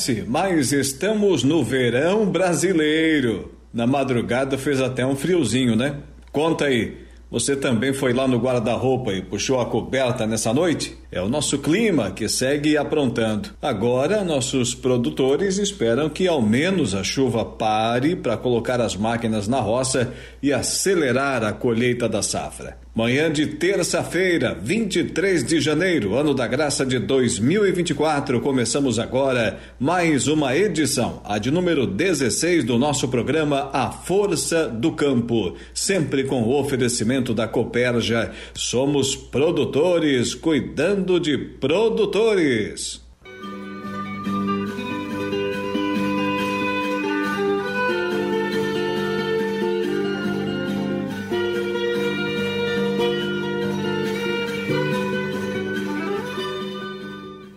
Parece, mas estamos no verão brasileiro. Na madrugada fez até um friozinho, né? Conta aí, você também foi lá no guarda-roupa e puxou a coberta nessa noite? É o nosso clima que segue aprontando. Agora, nossos produtores esperam que ao menos a chuva pare para colocar as máquinas na roça e acelerar a colheita da safra. Manhã de terça-feira, 23 de janeiro, ano da graça de 2024, começamos agora mais uma edição, a de número 16 do nosso programa A Força do Campo, sempre com o oferecimento da Coperja. Somos produtores cuidando de produtores.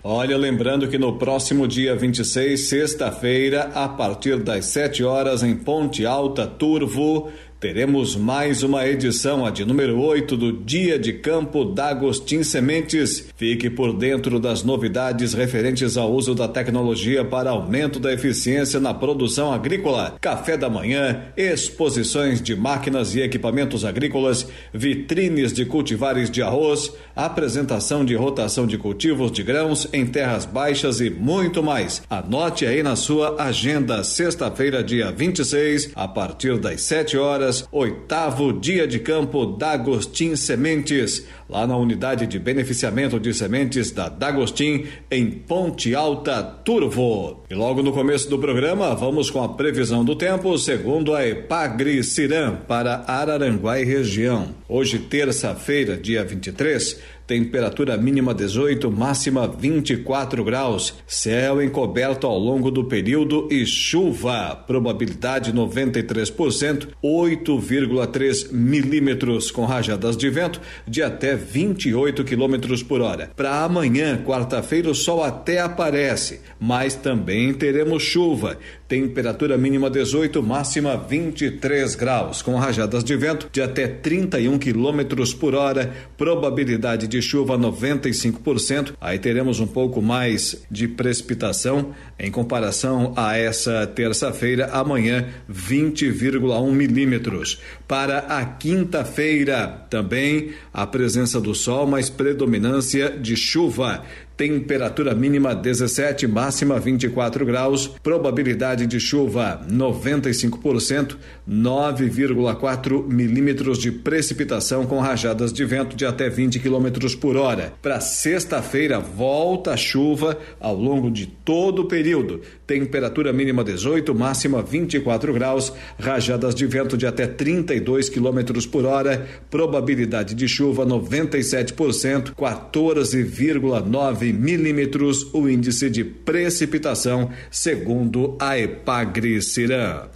Olha, lembrando que no próximo dia 26, sexta-feira, a partir das 7 horas, em Ponte Alta, Turvo, Teremos mais uma edição, a de número 8 do Dia de Campo D'Agostin Sementes. Fique por dentro das novidades referentes ao uso da tecnologia para aumento da eficiência na produção agrícola. Café da manhã, exposições de máquinas e equipamentos agrícolas, vitrines de cultivares de arroz, apresentação de rotação de cultivos de grãos em terras baixas e muito mais. Anote aí na sua agenda, sexta-feira, dia 26, a partir das 7 horas oitavo dia de campo D'Agostin Sementes, lá na unidade de beneficiamento de sementes da D'Agostin, em Ponte Alta, Turvo. E logo no começo do programa, vamos com a previsão do tempo, segundo a Epagri Ciram, para Araranguá e região. Hoje, terça-feira, dia 23, temperatura mínima 18, máxima 24 graus, céu encoberto ao longo do período e chuva, probabilidade 93%, 8,3 milímetros com rajadas de vento de até 28 quilômetros por hora. Para amanhã, quarta-feira, o sol até aparece, mas também teremos chuva. Temperatura mínima 18, máxima 23 graus, com rajadas de vento de até 31 quilômetros por hora, probabilidade de chuva 95%. Aí teremos um pouco mais de precipitação em comparação a essa terça-feira, amanhã 20,1 milímetros. Para a quinta-feira, também a presença do sol, mas predominância de chuva. Temperatura mínima 17, máxima 24 graus. Probabilidade de chuva 95%, 9,4 milímetros de precipitação com rajadas de vento de até 20 quilômetros por hora. Para sexta-feira, volta a chuva ao longo de todo o período. Temperatura mínima 18, máxima 24 graus. Rajadas de vento de até 32 quilômetros por hora. Probabilidade de chuva 97%, 14,9 milímetros o índice de precipitação, segundo a Epagri Cirã.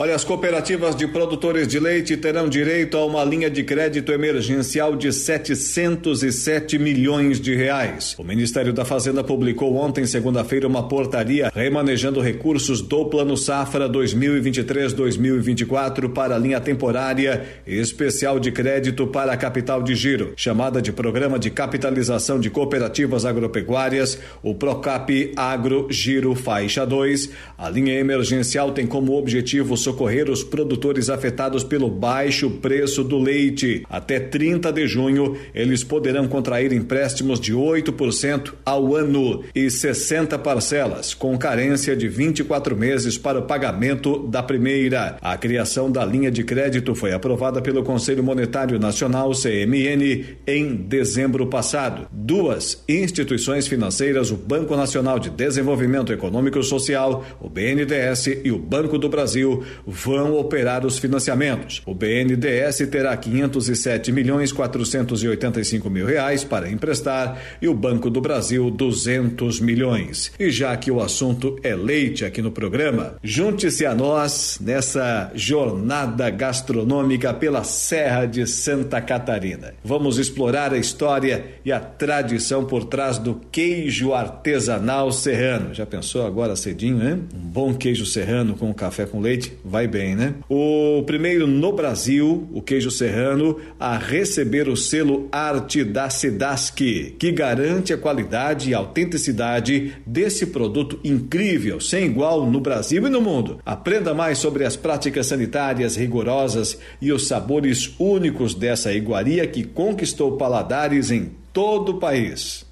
Olha, as cooperativas de produtores de leite terão direito a uma linha de crédito emergencial de 707 milhões de reais. O Ministério da Fazenda publicou ontem, segunda-feira, uma portaria remanejando recursos do Plano Safra 2023-2024 para a linha temporária especial de crédito para a capital de giro, chamada de Programa de Capitalização de Cooperativas Agropecuárias, o Procap Agro Giro Faixa 2. A linha emergencial tem como objetivo socorrer os produtores afetados pelo baixo preço do leite. Até 30 de junho, eles poderão contrair empréstimos de 8% ao ano e 60 parcelas, com carência de 24 meses para o pagamento da primeira. A criação da linha de crédito foi aprovada pelo Conselho Monetário Nacional, CMN, em dezembro passado. Duas instituições financeiras, o Banco Nacional de Desenvolvimento Econômico e Social, o BNDES e o Banco do Brasil, vão operar os financiamentos. O BNDES terá 507 milhões 485 mil reais para emprestar e o Banco do Brasil 200 milhões. E já que o assunto é leite aqui no programa, junte-se a nós nessa jornada gastronômica pela Serra de Santa Catarina. Vamos explorar a história e a tradição por trás do queijo artesanal serrano. Já pensou agora cedinho, né? Um bom queijo serrano com café com leite vai bem, né? O primeiro no Brasil, o queijo serrano, a receber o selo Arte da Sedaski, que garante a qualidade e autenticidade desse produto incrível, sem igual no Brasil e no mundo. Aprenda mais sobre as práticas sanitárias rigorosas e os sabores únicos dessa iguaria que conquistou paladares em todo o país.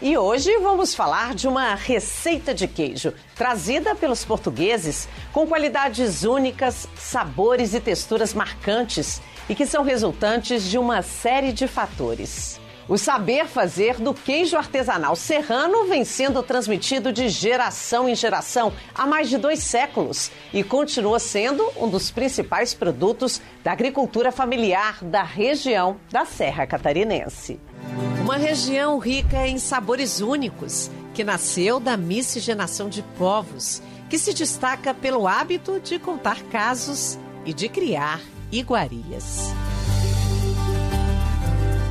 E hoje vamos falar de uma receita de queijo trazida pelos portugueses com qualidades únicas, sabores e texturas marcantes e que são resultantes de uma série de fatores. O saber fazer do queijo artesanal serrano vem sendo transmitido de geração em geração há mais de dois séculos e continua sendo um dos principais produtos da agricultura familiar da região da Serra Catarinense. Uma região rica em sabores únicos, que nasceu da miscigenação de povos, que se destaca pelo hábito de contar casos e de criar iguarias.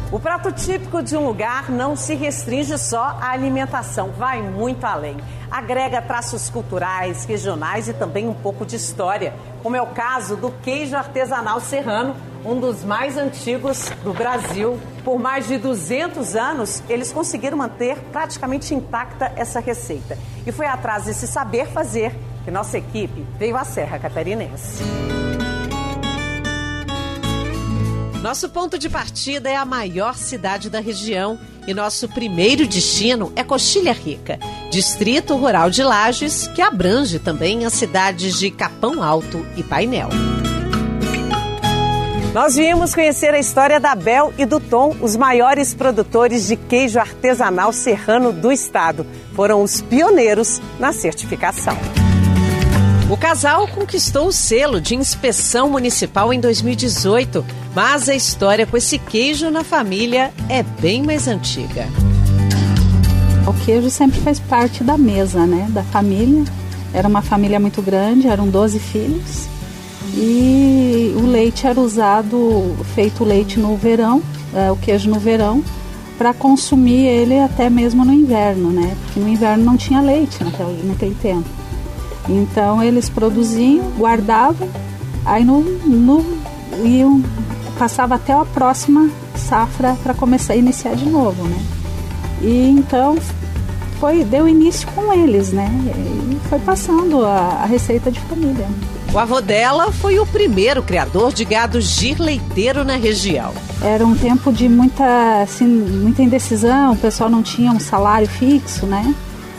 O prato típico de um lugar não se restringe só à alimentação, vai muito além. Agrega traços culturais, regionais e também um pouco de história, como é o caso do queijo artesanal serrano, um dos mais antigos do Brasil. Por mais de 200 anos, eles conseguiram manter praticamente intacta essa receita. E foi atrás desse saber fazer que nossa equipe veio à Serra Catarinense. Nosso ponto de partida é a maior cidade da região e nosso primeiro destino é Coxilha Rica, distrito rural de Lages, que abrange também as cidades de Capão Alto e Painel. Nós viemos conhecer a história da Bel e do Tom, os maiores produtores de queijo artesanal serrano do estado. Foram os pioneiros na certificação. O casal conquistou o selo de inspeção municipal em 2018, mas a história com esse queijo na família é bem mais antiga. O queijo sempre faz parte da mesa, né, da família. Era uma família muito grande, eram 12 filhos. E o leite era usado, feito leite no verão, é, o queijo no verão, para consumir ele até mesmo no inverno, né? Porque no inverno não tinha leite naquele, naquele tempo. Então eles produziam, guardavam, aí no, no iam, passava até a próxima safra para começar a iniciar de novo, né? E então foi deu início com eles, né? E foi passando a, a receita de família. O avô dela foi o primeiro criador de gado girleiteiro na região. Era um tempo de muita, assim, muita indecisão, o pessoal não tinha um salário fixo, né?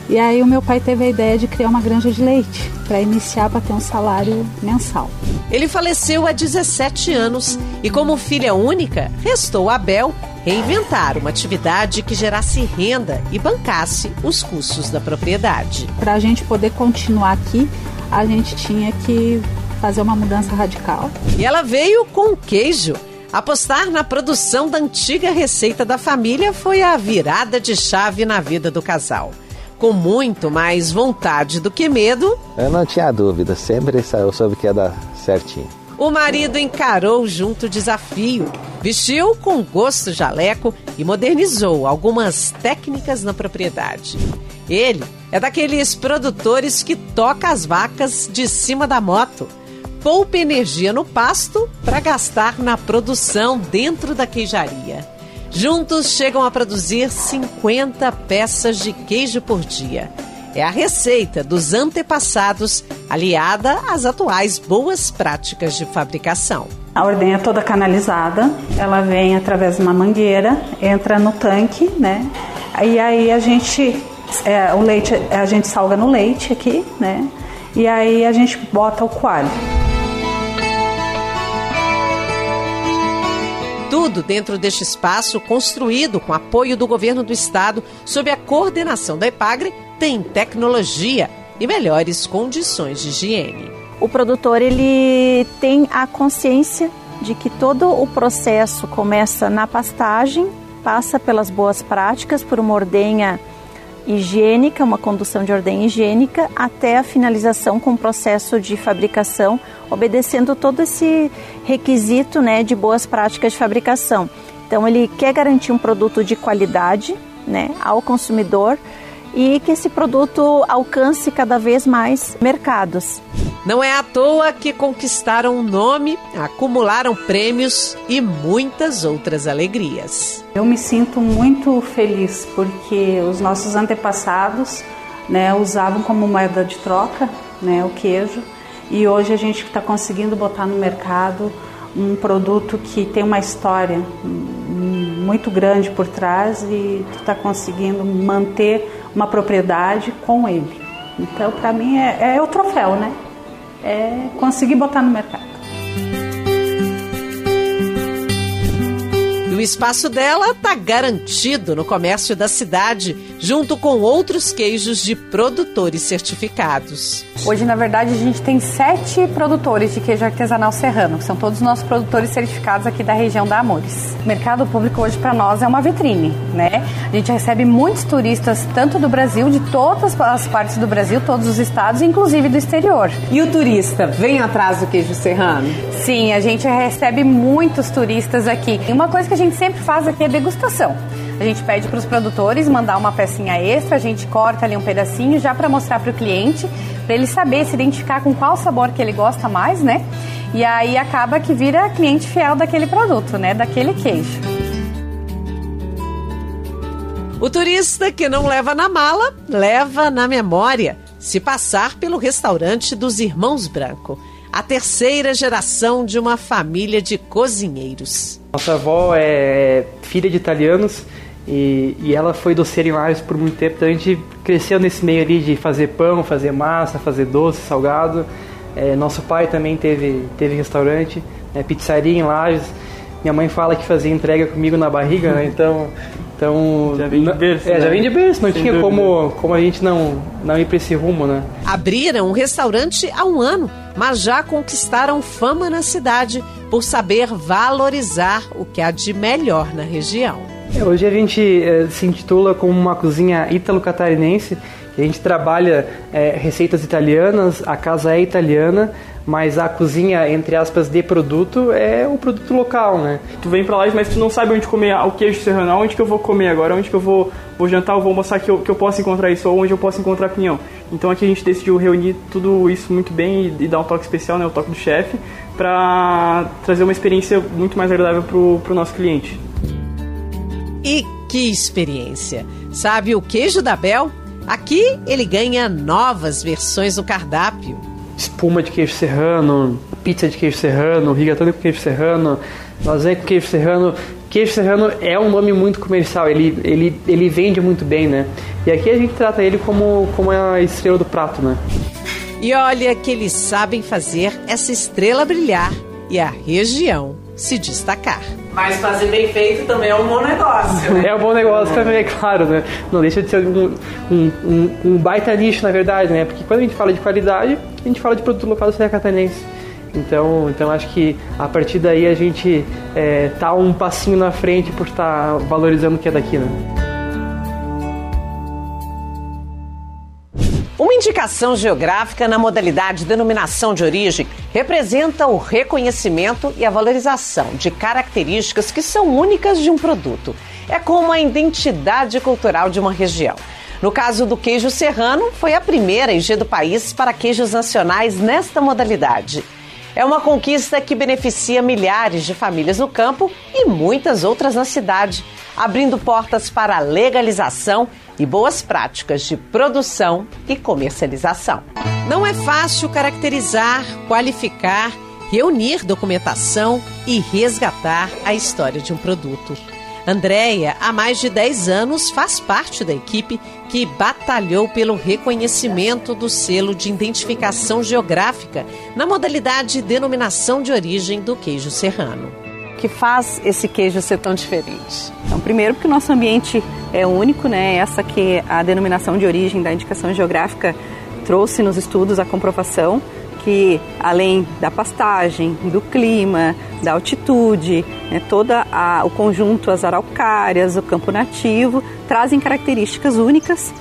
E aí o meu pai teve a ideia de criar uma granja de leite para iniciar para ter um salário mensal. Ele faleceu há 17 anos e como filha única, restou a Bel reinventar uma atividade que gerasse renda e bancasse os custos da propriedade. Para a gente poder continuar aqui, a gente tinha que fazer uma mudança radical. E ela veio com queijo. Apostar na produção da antiga receita da família foi a virada de chave na vida do casal com muito mais vontade do que medo. Eu não tinha dúvida, sempre eu soube que ia dar certinho. O marido encarou junto o desafio, vestiu com gosto jaleco e modernizou algumas técnicas na propriedade. Ele é daqueles produtores que toca as vacas de cima da moto. Poupa energia no pasto para gastar na produção dentro da queijaria. Juntos chegam a produzir 50 peças de queijo por dia. É a receita dos antepassados, aliada às atuais boas práticas de fabricação. A ordenha é toda canalizada, ela vem através de uma mangueira, entra no tanque, né? E aí a gente, é, o leite, a gente salga no leite aqui, né? E aí a gente bota o coalho. Tudo dentro deste espaço construído com apoio do governo do estado, sob a coordenação da EPAGRE, tem tecnologia e melhores condições de higiene. O produtor ele tem a consciência de que todo o processo começa na pastagem, passa pelas boas práticas, por uma ordenha higiênica, uma condução de ordem higiênica, até a finalização com o processo de fabricação, obedecendo todo esse requisito né, de boas práticas de fabricação. Então, ele quer garantir um produto de qualidade né, ao consumidor e que esse produto alcance cada vez mais mercados. Não é à toa que conquistaram um nome, acumularam prêmios e muitas outras alegrias. Eu me sinto muito feliz porque os nossos antepassados né, usavam como moeda de troca né, o queijo e hoje a gente está conseguindo botar no mercado um produto que tem uma história muito grande por trás e está conseguindo manter uma propriedade com ele. Então, para mim, é, é o troféu, né? É conseguir botar no mercado. O espaço dela está garantido no comércio da cidade, junto com outros queijos de produtores certificados. Hoje, na verdade, a gente tem sete produtores de queijo artesanal serrano, que são todos os nossos produtores certificados aqui da região da Amores. O mercado público hoje para nós é uma vitrine, né? A gente recebe muitos turistas, tanto do Brasil, de todas as partes do Brasil, todos os estados, inclusive do exterior. E o turista vem atrás do queijo serrano? Sim, a gente recebe muitos turistas aqui. E uma coisa que a gente gente sempre faz aqui é degustação. A gente pede para os produtores mandar uma pecinha extra, a gente corta ali um pedacinho já para mostrar para o cliente, para ele saber se identificar com qual sabor que ele gosta mais, né? E aí acaba que vira cliente fiel daquele produto, né? Daquele queijo. O turista que não leva na mala, leva na memória, se passar pelo restaurante dos Irmãos Branco a terceira geração de uma família de cozinheiros. Nossa avó é filha de italianos e, e ela foi doceira em Lares por muito tempo, então a gente cresceu nesse meio ali de fazer pão, fazer massa, fazer doce, salgado. É, nosso pai também teve, teve restaurante, né, pizzaria em Lages. Minha mãe fala que fazia entrega comigo na barriga, né? então então, já vem de berço. É, né? já vem de berço, não Sem tinha como, como a gente não, não ir para esse rumo, né? Abriram um restaurante há um ano, mas já conquistaram fama na cidade por saber valorizar o que há de melhor na região. É, hoje a gente é, se intitula como uma cozinha ítalo-catarinense. A gente trabalha é, receitas italianas, a casa é italiana, mas a cozinha, entre aspas, de produto é o produto local, né? Tu vem pra lá, mas tu não sabe onde comer o queijo serrano, onde que eu vou comer agora, onde que eu vou, vou jantar, eu vou mostrar que eu, que eu posso encontrar isso, ou onde eu posso encontrar pinhão. Então aqui a gente decidiu reunir tudo isso muito bem e, e dar um toque especial, né, o toque do chefe, para trazer uma experiência muito mais agradável pro, pro nosso cliente. E que experiência! Sabe o queijo da Bel? Aqui ele ganha novas versões no cardápio espuma de queijo serrano, pizza de queijo serrano, rigatone com queijo serrano, lasanha com queijo serrano. Queijo serrano é um nome muito comercial, ele, ele, ele vende muito bem, né? E aqui a gente trata ele como, como a estrela do prato, né? E olha que eles sabem fazer essa estrela brilhar e a região se destacar. Mas fazer bem feito também é um bom negócio. É um bom negócio também, é claro, né? Não deixa de ser um, um, um, um, baita nicho, na verdade, né? Porque quando a gente fala de qualidade, a gente fala de produto local do Serra Catarinense. Então, então acho que a partir daí a gente é, tá um passinho na frente por estar tá valorizando o que é daqui, né? Uma indicação geográfica na modalidade denominação de origem representa o reconhecimento e a valorização de características que são únicas de um produto. É como a identidade cultural de uma região. No caso do queijo serrano, foi a primeira IG do país para queijos nacionais nesta modalidade. É uma conquista que beneficia milhares de famílias no campo e muitas outras na cidade, abrindo portas para a legalização e boas práticas de produção e comercialização. Não é fácil caracterizar, qualificar, reunir documentação e resgatar a história de um produto. Andréia, há mais de 10 anos, faz parte da equipe que batalhou pelo reconhecimento do selo de identificação geográfica na modalidade denominação de origem do queijo serrano. Que faz esse queijo ser tão diferente? Então, primeiro porque o nosso ambiente é único, né? Essa que a denominação de origem da indicação geográfica trouxe nos estudos a comprovação que além da pastagem, do clima, da altitude, né, todo o conjunto, as araucárias, o campo nativo, trazem características únicas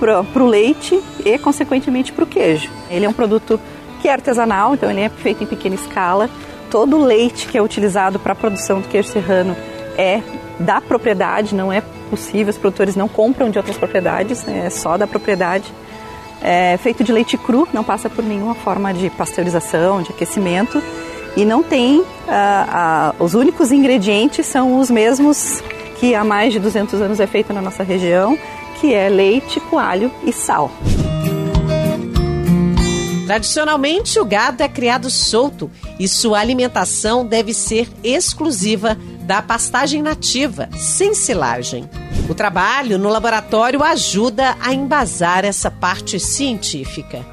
para o leite e, consequentemente, para o queijo. Ele é um produto que é artesanal, então ele é feito em pequena escala. Todo o leite que é utilizado para a produção do queijo serrano é da propriedade, não é possível, os produtores não compram de outras propriedades, né, é só da propriedade é feito de leite cru, não passa por nenhuma forma de pasteurização, de aquecimento e não tem, ah, os únicos ingredientes são os mesmos que há mais de 200 anos é feito na nossa região, que é leite, coalho e sal. Tradicionalmente, o gado é criado solto e sua alimentação deve ser exclusiva da pastagem nativa, sem silagem. O trabalho no laboratório ajuda a embasar essa parte científica.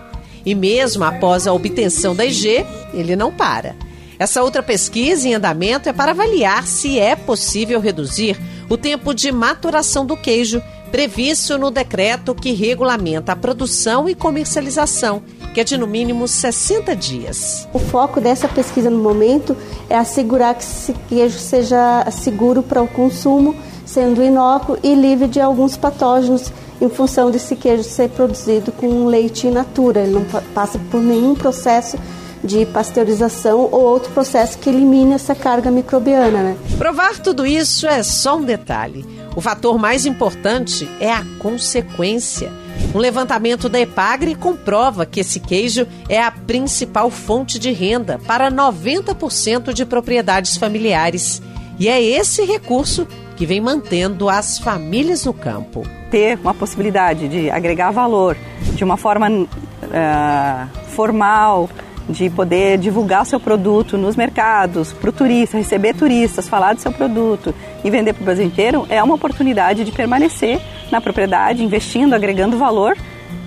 E mesmo após a obtenção da IG, ele não para. Essa outra pesquisa em andamento é para avaliar se é possível reduzir o tempo de maturação do queijo previsto no decreto que regulamenta a produção e comercialização, que é de no mínimo 60 dias. O foco dessa pesquisa no momento é assegurar que esse queijo seja seguro para o consumo, sendo inócuo e livre de alguns patógenos em função desse queijo ser produzido com leite in natura. Ele não passa por nenhum processo de pasteurização ou outro processo que elimine essa carga microbiana. Né? Provar tudo isso é só um detalhe. O fator mais importante é a consequência. Um levantamento da Epagre comprova que esse queijo é a principal fonte de renda para 90% de propriedades familiares. E é esse recurso que vem mantendo as famílias no campo. Ter uma possibilidade de agregar valor de uma forma uh, formal, de poder divulgar seu produto nos mercados, para o turista, receber turistas, falar do seu produto e vender para o Brasil inteiro, é uma oportunidade de permanecer na propriedade, investindo, agregando valor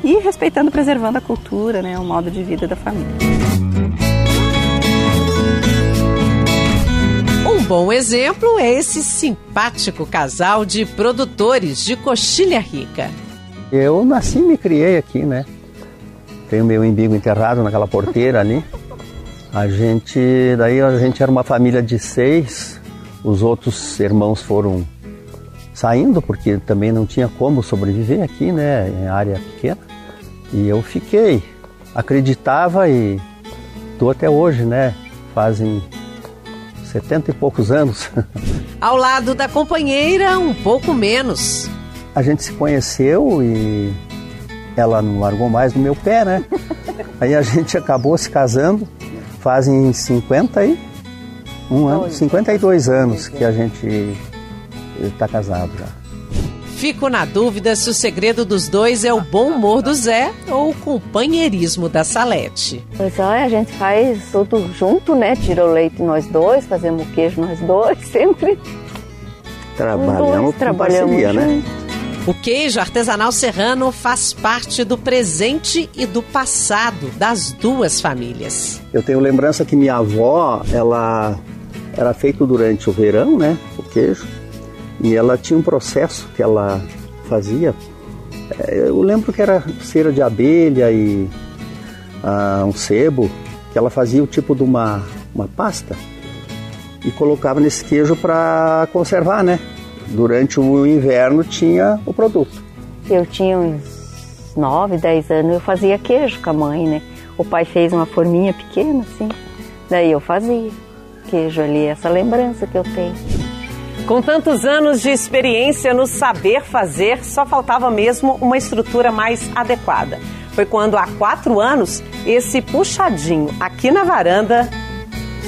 e respeitando, preservando a cultura, né, o modo de vida da família. Um bom exemplo é esse simpático casal de produtores de Coxilha Rica. Eu nasci e me criei aqui, né? Tenho meu embigo enterrado naquela porteira ali. A gente, daí a gente era uma família de seis. Os outros irmãos foram saindo porque também não tinha como sobreviver aqui, né, em área pequena. E eu fiquei, acreditava e tô até hoje, né? Fazem setenta e poucos anos. Ao lado da companheira, um pouco menos. A gente se conheceu e ela não largou mais do meu pé, né? Aí a gente acabou se casando, fazem 50 e um ano, 52 anos que a gente está casado já. Fico na dúvida se o segredo dos dois é o bom humor do Zé ou o companheirismo da Salete. Pois é, a gente faz tudo junto, né? Tira o leite nós dois, fazemos o queijo nós dois, sempre. Trabalhamos, trabalhamos parceria, né? O queijo artesanal serrano faz parte do presente e do passado das duas famílias. Eu tenho lembrança que minha avó, ela era feito durante o verão, né, o queijo, e ela tinha um processo que ela fazia. É, eu lembro que era cera de abelha e ah, um sebo, que ela fazia o tipo de uma, uma pasta e colocava nesse queijo para conservar, né? Durante o inverno tinha o produto. Eu tinha uns 9, 10 anos, eu fazia queijo com a mãe, né? O pai fez uma forminha pequena, assim, daí eu fazia queijo ali, essa lembrança que eu tenho. Com tantos anos de experiência no saber fazer, só faltava mesmo uma estrutura mais adequada. Foi quando, há quatro anos, esse puxadinho aqui na varanda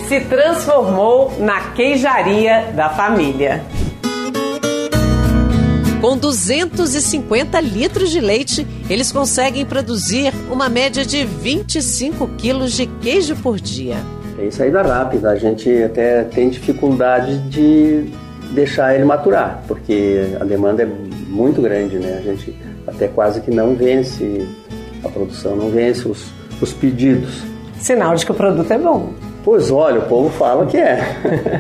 se transformou na queijaria da família. Com 250 litros de leite, eles conseguem produzir uma média de 25 quilos de queijo por dia. Tem saída rápida, a gente até tem dificuldade de deixar ele maturar, porque a demanda é muito grande, né? A gente até quase que não vence, a produção não vence os, os pedidos. Sinal de que o produto é bom. Pois olha, o povo fala que é.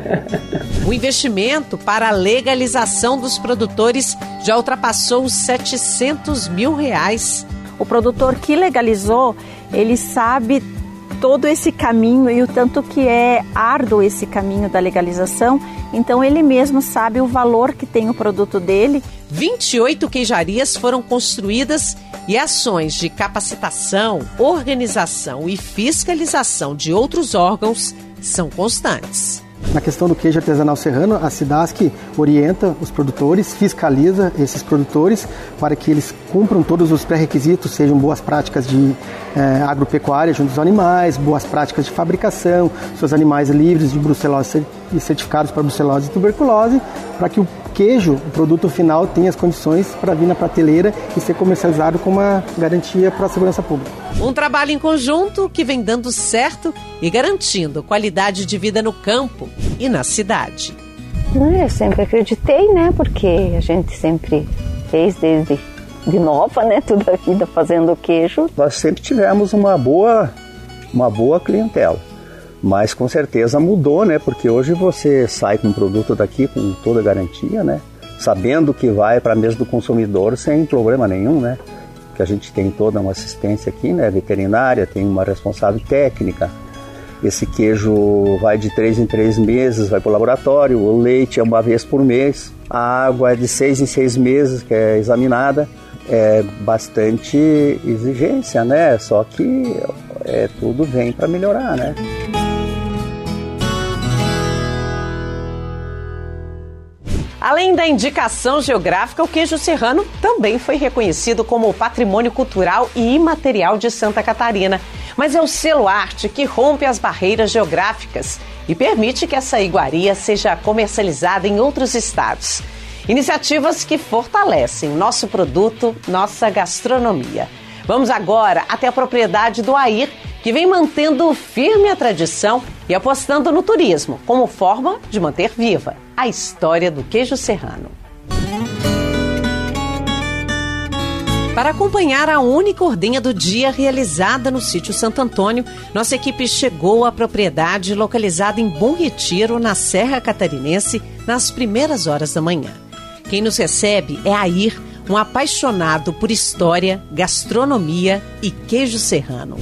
o investimento para a legalização dos produtores já ultrapassou os 700 mil reais. O produtor que legalizou, ele sabe todo esse caminho e o tanto que é árduo esse caminho da legalização, então ele mesmo sabe o valor que tem o produto dele. 28 queijarias foram construídas e ações de capacitação, organização e fiscalização de outros órgãos são constantes. Na questão do queijo artesanal serrano, a SIDASC orienta os produtores, fiscaliza esses produtores para que eles cumpram todos os pré-requisitos, sejam boas práticas de é, agropecuária junto aos animais, boas práticas de fabricação, seus animais livres de brucelose e certificados para brucelose e tuberculose, para que o queijo, o produto final, tenha as condições para vir na prateleira e ser comercializado com uma garantia para a segurança pública. Um trabalho em conjunto que vem dando certo e garantindo qualidade de vida no campo e na cidade. Eu sempre acreditei, né? Porque a gente sempre fez desde de nova, né? Toda a vida fazendo queijo. Nós sempre tivemos uma boa, uma boa clientela. Mas com certeza mudou, né? Porque hoje você sai com um produto daqui com toda garantia, né? Sabendo que vai para a mesa do consumidor sem problema nenhum, né? Que a gente tem toda uma assistência aqui, né? Veterinária, tem uma responsável técnica. Esse queijo vai de três em três meses, vai para o laboratório. O leite é uma vez por mês. A água é de seis em seis meses, que é examinada é bastante exigência, né? Só que é, tudo vem para melhorar, né? Além da indicação geográfica, o queijo serrano também foi reconhecido como patrimônio cultural e imaterial de Santa Catarina. Mas é o selo arte que rompe as barreiras geográficas e permite que essa iguaria seja comercializada em outros estados. Iniciativas que fortalecem nosso produto, nossa gastronomia. Vamos agora até a propriedade do Air, que vem mantendo firme a tradição e apostando no turismo como forma de manter viva a história do queijo serrano. Para acompanhar a única ordenha do dia realizada no sítio Santo Antônio, nossa equipe chegou à propriedade localizada em Bom Retiro, na Serra Catarinense, nas primeiras horas da manhã. Quem nos recebe é Air, um apaixonado por história, gastronomia e queijo serrano.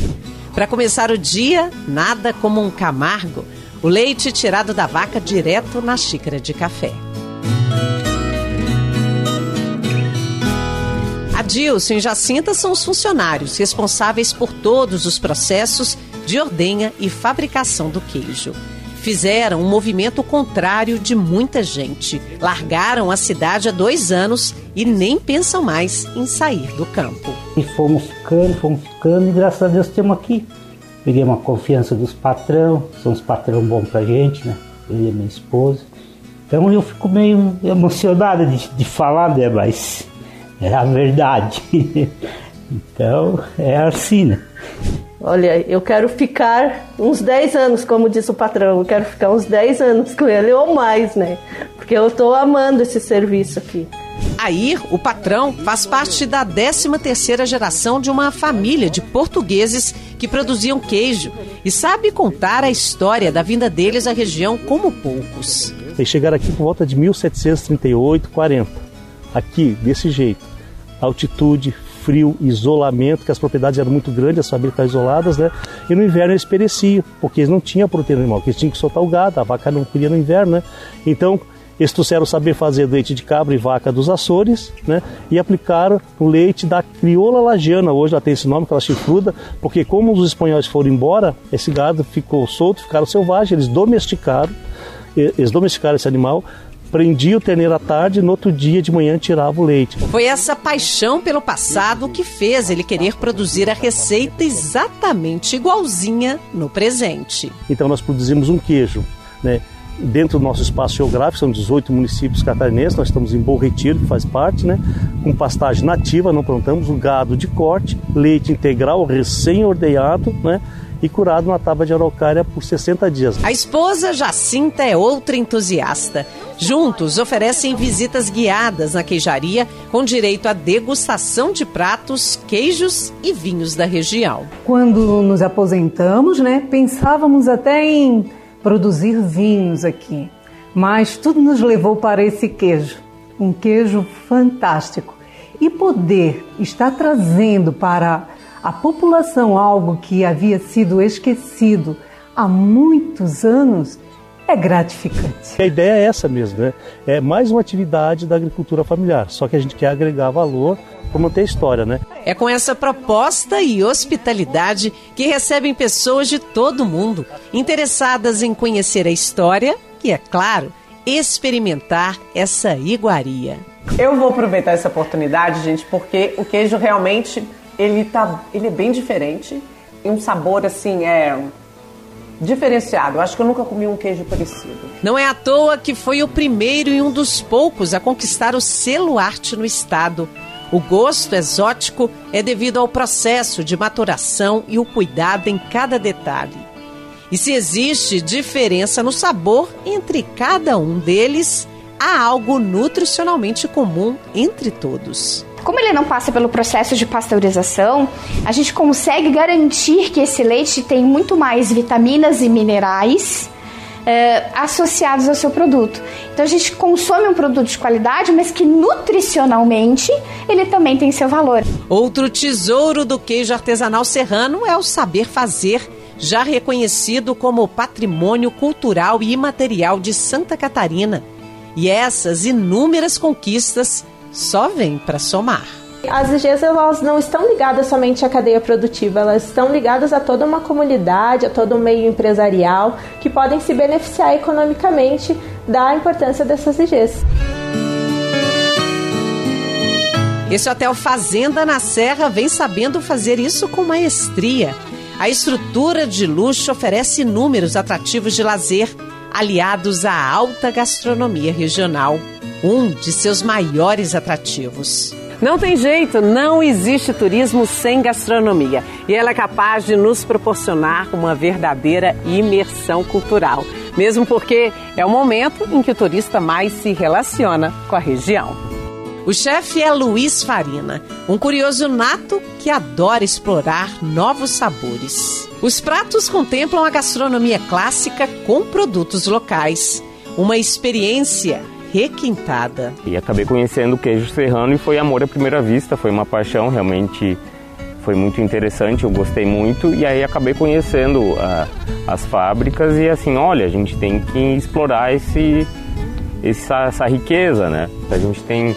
Para começar o dia, nada como um Camargo, o leite tirado da vaca direto na xícara de café. Adilson e Jacinta são os funcionários responsáveis por todos os processos de ordenha e fabricação do queijo fizeram um movimento contrário de muita gente. Largaram a cidade há dois anos e nem pensam mais em sair do campo. E fomos ficando, fomos ficando e graças a Deus estamos aqui. Peguei uma confiança dos patrão, são uns patrão bons pra gente, né? Eu e minha esposa. Então eu fico meio emocionado de, de falar, né? Mas é a verdade. então é assim, né? Olha, eu quero ficar uns 10 anos, como diz o patrão, eu quero ficar uns 10 anos com ele ou mais, né? Porque eu estou amando esse serviço aqui. Air, o patrão, faz parte da 13ª geração de uma família de portugueses que produziam queijo e sabe contar a história da vinda deles à região como poucos. Eles chegaram aqui por volta de 1738, 40. Aqui, desse jeito. Altitude, frio, isolamento, que as propriedades eram muito grandes, as famílias estavam isoladas, né? E no inverno eles pereciam, porque eles não tinham proteína animal, porque eles tinham que soltar o gado, a vaca não queria no inverno, né? Então, eles trouxeram saber fazer leite de cabra e vaca dos Açores, né? E aplicaram o leite da crioula lagiana, hoje ela tem esse nome, aquela chifruda, porque como os espanhóis foram embora, esse gado ficou solto, ficaram selvagens, eles domesticaram, eles domesticaram esse animal, prendia o terneiro à tarde e no outro dia de manhã tirava o leite. Foi essa paixão pelo passado que fez ele querer produzir a receita exatamente igualzinha no presente. Então nós produzimos um queijo, né? dentro do nosso espaço geográfico, são 18 municípios catarinenses, nós estamos em Bom Retiro, que faz parte, né? Com pastagem nativa, não plantamos o gado de corte, leite integral recém-ordenhado, né? E curado na tábua de araucária por 60 dias. A esposa Jacinta é outra entusiasta. Juntos oferecem visitas guiadas na queijaria com direito à degustação de pratos, queijos e vinhos da região. Quando nos aposentamos, né, pensávamos até em produzir vinhos aqui, mas tudo nos levou para esse queijo, um queijo fantástico. E poder estar trazendo para a população algo que havia sido esquecido há muitos anos é gratificante. A ideia é essa mesmo, né? É mais uma atividade da agricultura familiar, só que a gente quer agregar valor para manter a história, né? É com essa proposta e hospitalidade que recebem pessoas de todo o mundo interessadas em conhecer a história e, é claro, experimentar essa iguaria. Eu vou aproveitar essa oportunidade, gente, porque o queijo realmente ele tá, ele é bem diferente e um sabor assim é diferenciado. Eu acho que eu nunca comi um queijo parecido. Não é à toa que foi o primeiro e um dos poucos a conquistar o selo arte no estado. O gosto exótico é devido ao processo de maturação e o cuidado em cada detalhe. E se existe diferença no sabor entre cada um deles, há algo nutricionalmente comum entre todos. Como ele não passa pelo processo de pasteurização, a gente consegue garantir que esse leite tem muito mais vitaminas e minerais uh, associados ao seu produto. Então a gente consome um produto de qualidade, mas que nutricionalmente ele também tem seu valor. Outro tesouro do queijo artesanal serrano é o saber fazer, já reconhecido como patrimônio cultural e imaterial de Santa Catarina. E essas inúmeras conquistas só vêm para somar. As IGs elas não estão ligadas somente à cadeia produtiva, elas estão ligadas a toda uma comunidade, a todo um meio empresarial que podem se beneficiar economicamente da importância dessas IGs. Esse hotel Fazenda na Serra vem sabendo fazer isso com maestria. A estrutura de luxo oferece inúmeros atrativos de lazer aliados à alta gastronomia regional, um de seus maiores atrativos. Não tem jeito, não existe turismo sem gastronomia. E ela é capaz de nos proporcionar uma verdadeira imersão cultural. Mesmo porque é o momento em que o turista mais se relaciona com a região. O chefe é Luiz Farina, um curioso nato que adora explorar novos sabores. Os pratos contemplam a gastronomia clássica com produtos locais. Uma experiência requintada. E acabei conhecendo o queijo serrano e foi amor à primeira vista, foi uma paixão, realmente foi muito interessante, eu gostei muito e aí acabei conhecendo uh, as fábricas e assim, olha, a gente tem que explorar esse, essa, essa riqueza, né? A gente tem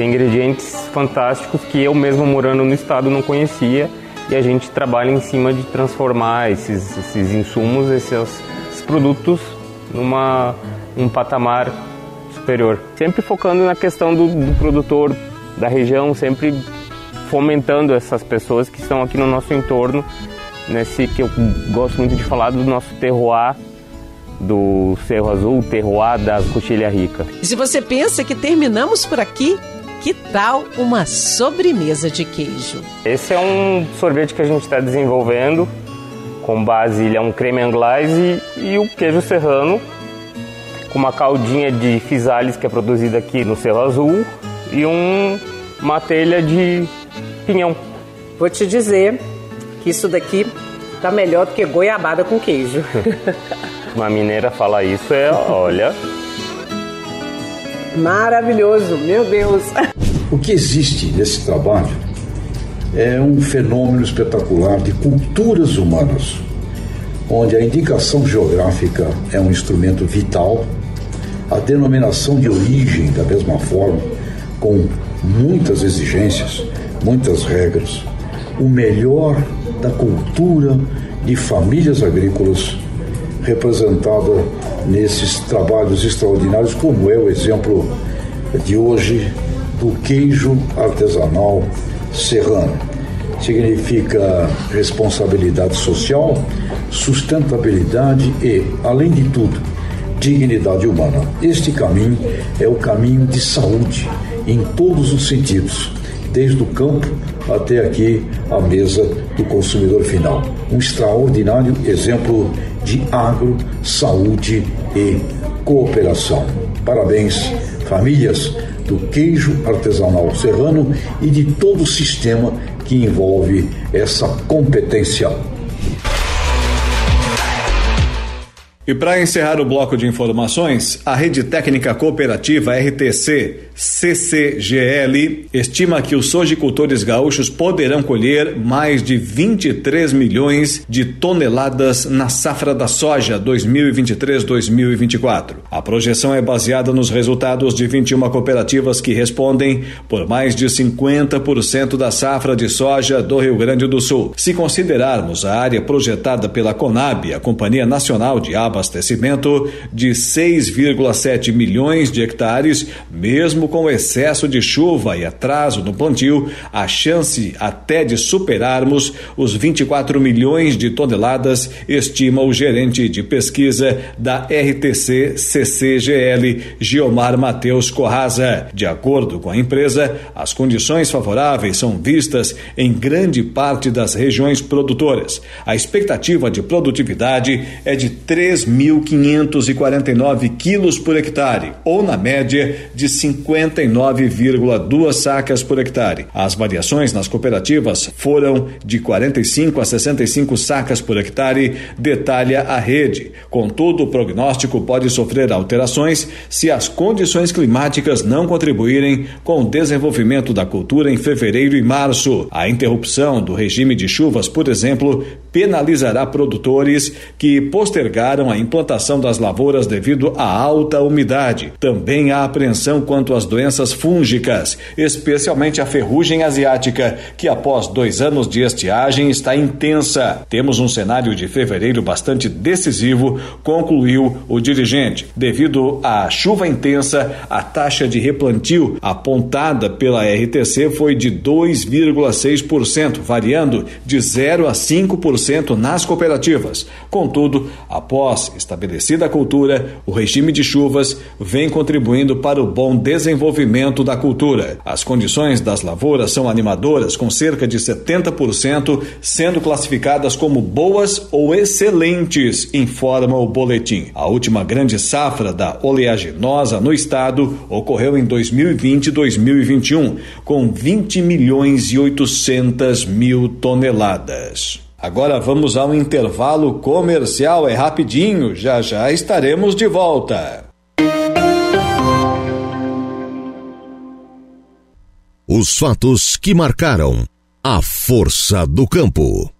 tem ingredientes fantásticos que eu mesmo morando no estado não conhecia e a gente trabalha em cima de transformar esses, esses insumos, esses, esses produtos numa um patamar superior. Sempre focando na questão do, do produtor da região, sempre fomentando essas pessoas que estão aqui no nosso entorno, nesse que eu gosto muito de falar do nosso terroir do Cerro Azul, terroir das Coxilha Rica. E se você pensa que terminamos por aqui, que tal uma sobremesa de queijo? Esse é um sorvete que a gente está desenvolvendo com base, ele é um creme anglaise e o queijo serrano com uma caldinha de fisales que é produzida aqui no Cerro Azul e um, uma telha de pinhão. Vou te dizer que isso daqui tá melhor do que goiabada com queijo. uma mineira falar isso é, olha, Maravilhoso, meu Deus. O que existe nesse trabalho é um fenômeno espetacular de culturas humanas, onde a indicação geográfica é um instrumento vital, a denominação de origem, da mesma forma, com muitas exigências, muitas regras, o melhor da cultura de famílias agrícolas representada nesses trabalhos extraordinários, como é o exemplo de hoje do queijo artesanal serrano. Significa responsabilidade social, sustentabilidade e, além de tudo, dignidade humana. Este caminho é o caminho de saúde em todos os sentidos, desde o campo até aqui a mesa do consumidor final. Um extraordinário exemplo de agro, saúde e cooperação. Parabéns, famílias do queijo artesanal serrano e de todo o sistema que envolve essa competência E para encerrar o bloco de informações, a Rede Técnica Cooperativa RTC CCGL estima que os sojicultores gaúchos poderão colher mais de 23 milhões de toneladas na safra da soja 2023-2024. A projeção é baseada nos resultados de 21 cooperativas que respondem por mais de 50% da safra de soja do Rio Grande do Sul. Se considerarmos a área projetada pela Conab, a Companhia Nacional de Abas abastecimento de 6,7 milhões de hectares, mesmo com excesso de chuva e atraso no plantio, a chance até de superarmos os 24 milhões de toneladas, estima o gerente de pesquisa da RTC CCGL, Giomar Mateus Corraza. De acordo com a empresa, as condições favoráveis são vistas em grande parte das regiões produtoras. A expectativa de produtividade é de 3 1.549 quilos por hectare, ou na média de 59,2 sacas por hectare. As variações nas cooperativas foram de 45 a 65 sacas por hectare, detalha a rede. Contudo, o prognóstico pode sofrer alterações se as condições climáticas não contribuírem com o desenvolvimento da cultura em fevereiro e março. A interrupção do regime de chuvas, por exemplo, penalizará produtores que postergaram a implantação das lavouras devido à alta umidade. Também há apreensão quanto às doenças fúngicas, especialmente a ferrugem asiática, que após dois anos de estiagem está intensa. Temos um cenário de fevereiro bastante decisivo, concluiu o dirigente. Devido à chuva intensa, a taxa de replantio apontada pela RTC foi de 2,6%, variando de 0 a 5% nas cooperativas. Contudo, após estabelecida a cultura, o regime de chuvas vem contribuindo para o bom desenvolvimento da cultura. As condições das lavouras são animadoras, com cerca de 70% sendo classificadas como boas ou excelentes, informa o boletim. A última grande safra da oleaginosa no estado ocorreu em 2020 e 2021, com 20 milhões e 800 mil toneladas. Agora vamos ao intervalo comercial, é rapidinho, já já estaremos de volta. Os fatos que marcaram a força do campo.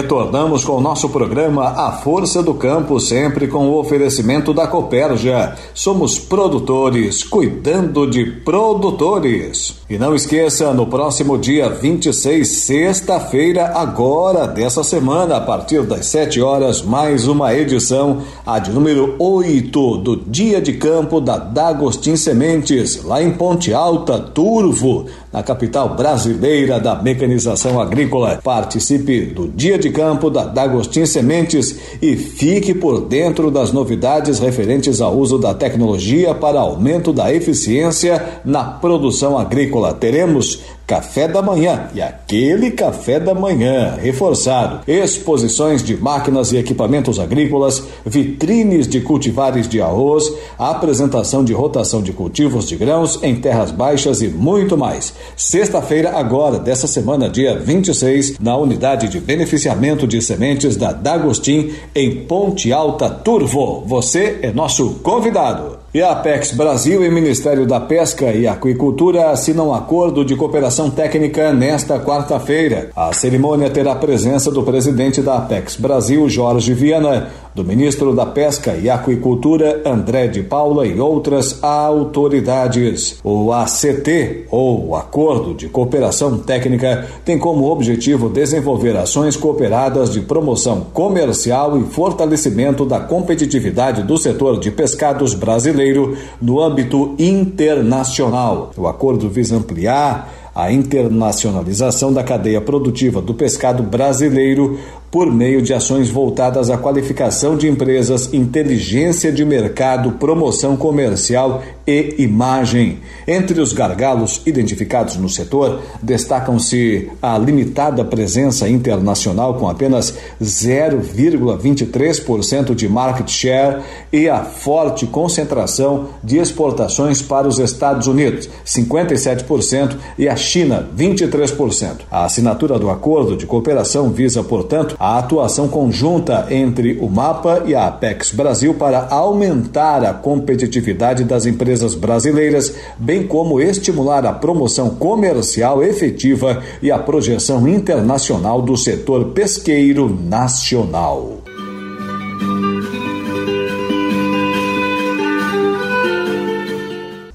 Retornamos com o nosso programa A Força do Campo, sempre com o oferecimento da Coperja. Somos produtores, cuidando de produtores. E não esqueça, no próximo dia 26, sexta-feira, agora dessa semana, a partir das 7 horas, mais uma edição, a de número 8 do Dia de Campo da Dagostin Sementes, lá em Ponte Alta, Turvo, na capital brasileira da mecanização agrícola. Participe do Dia de Campo da Dagostin Sementes e fique por dentro das novidades referentes ao uso da tecnologia para aumento da eficiência na produção agrícola. Teremos café da manhã e aquele café da manhã reforçado, exposições de máquinas e equipamentos agrícolas, vitrines de cultivares de arroz, apresentação de rotação de cultivos de grãos em terras baixas e muito mais. Sexta-feira, agora, dessa semana, dia 26, na unidade de beneficiamento de sementes da Dagostin, em Ponte Alta Turvo. Você é nosso convidado. E a Apex Brasil e Ministério da Pesca e Aquicultura assinam um acordo de cooperação técnica nesta quarta-feira. A cerimônia terá a presença do presidente da Apex Brasil, Jorge Viana, do ministro da Pesca e Aquicultura, André de Paula, e outras autoridades. O ACT, ou Acordo de Cooperação Técnica, tem como objetivo desenvolver ações cooperadas de promoção comercial e fortalecimento da competitividade do setor de pescados brasileiro no âmbito internacional. O acordo visa ampliar a internacionalização da cadeia produtiva do pescado brasileiro por meio de ações voltadas à qualificação de empresas, inteligência de mercado, promoção comercial e imagem. Entre os gargalos identificados no setor, destacam-se a limitada presença internacional com apenas 0,23% de market share e a forte concentração de exportações para os Estados Unidos, 57%, e a China, 23%. A assinatura do acordo de cooperação visa, portanto, a atuação conjunta entre o MAPA e a Apex Brasil para aumentar a competitividade das empresas brasileiras, bem como estimular a promoção comercial efetiva e a projeção internacional do setor pesqueiro nacional.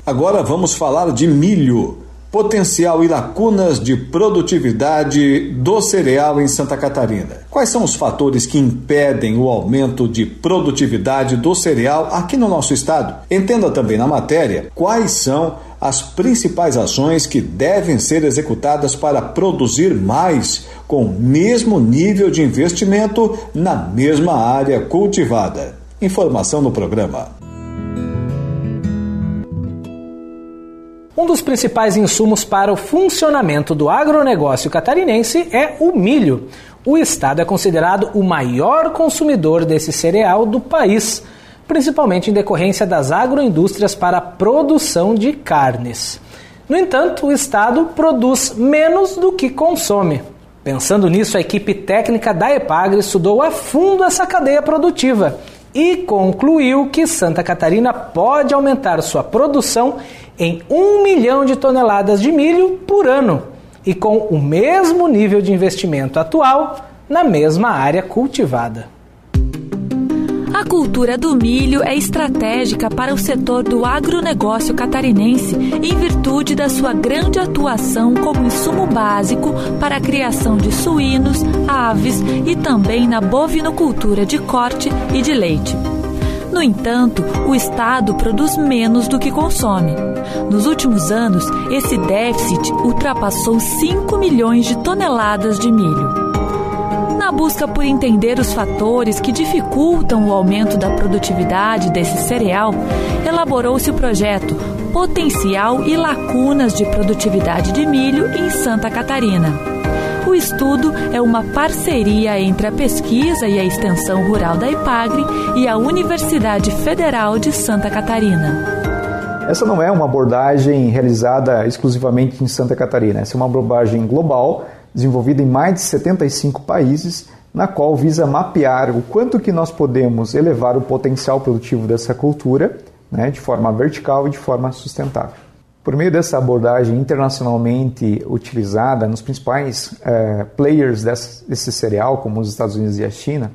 Agora vamos falar de milho potencial e lacunas de produtividade do cereal em Santa Catarina. Quais são os fatores que impedem o aumento de produtividade do cereal aqui no nosso estado? Entenda também na matéria quais são as principais ações que devem ser executadas para produzir mais com o mesmo nível de investimento na mesma área cultivada. Informação no programa. Um dos principais insumos para o funcionamento do agronegócio catarinense é o milho. O estado é considerado o maior consumidor desse cereal do país, principalmente em decorrência das agroindústrias para a produção de carnes. No entanto, o estado produz menos do que consome. Pensando nisso, a equipe técnica da EPAGRE estudou a fundo essa cadeia produtiva e concluiu que Santa Catarina pode aumentar sua produção em 1 milhão de toneladas de milho por ano e com o mesmo nível de investimento atual na mesma área cultivada. A cultura do milho é estratégica para o setor do agronegócio catarinense em virtude da sua grande atuação como insumo básico para a criação de suínos, aves e também na bovinocultura de corte e de leite. No entanto, o Estado produz menos do que consome. Nos últimos anos, esse déficit ultrapassou 5 milhões de toneladas de milho. Na busca por entender os fatores que dificultam o aumento da produtividade desse cereal, elaborou-se o projeto Potencial e Lacunas de Produtividade de Milho em Santa Catarina. O estudo é uma parceria entre a pesquisa e a extensão rural da IPAGRE e a Universidade Federal de Santa Catarina. Essa não é uma abordagem realizada exclusivamente em Santa Catarina, essa é uma abordagem global, desenvolvida em mais de 75 países, na qual visa mapear o quanto que nós podemos elevar o potencial produtivo dessa cultura, né, de forma vertical e de forma sustentável. Por meio dessa abordagem internacionalmente utilizada nos principais uh, players desse, desse cereal, como os Estados Unidos e a China,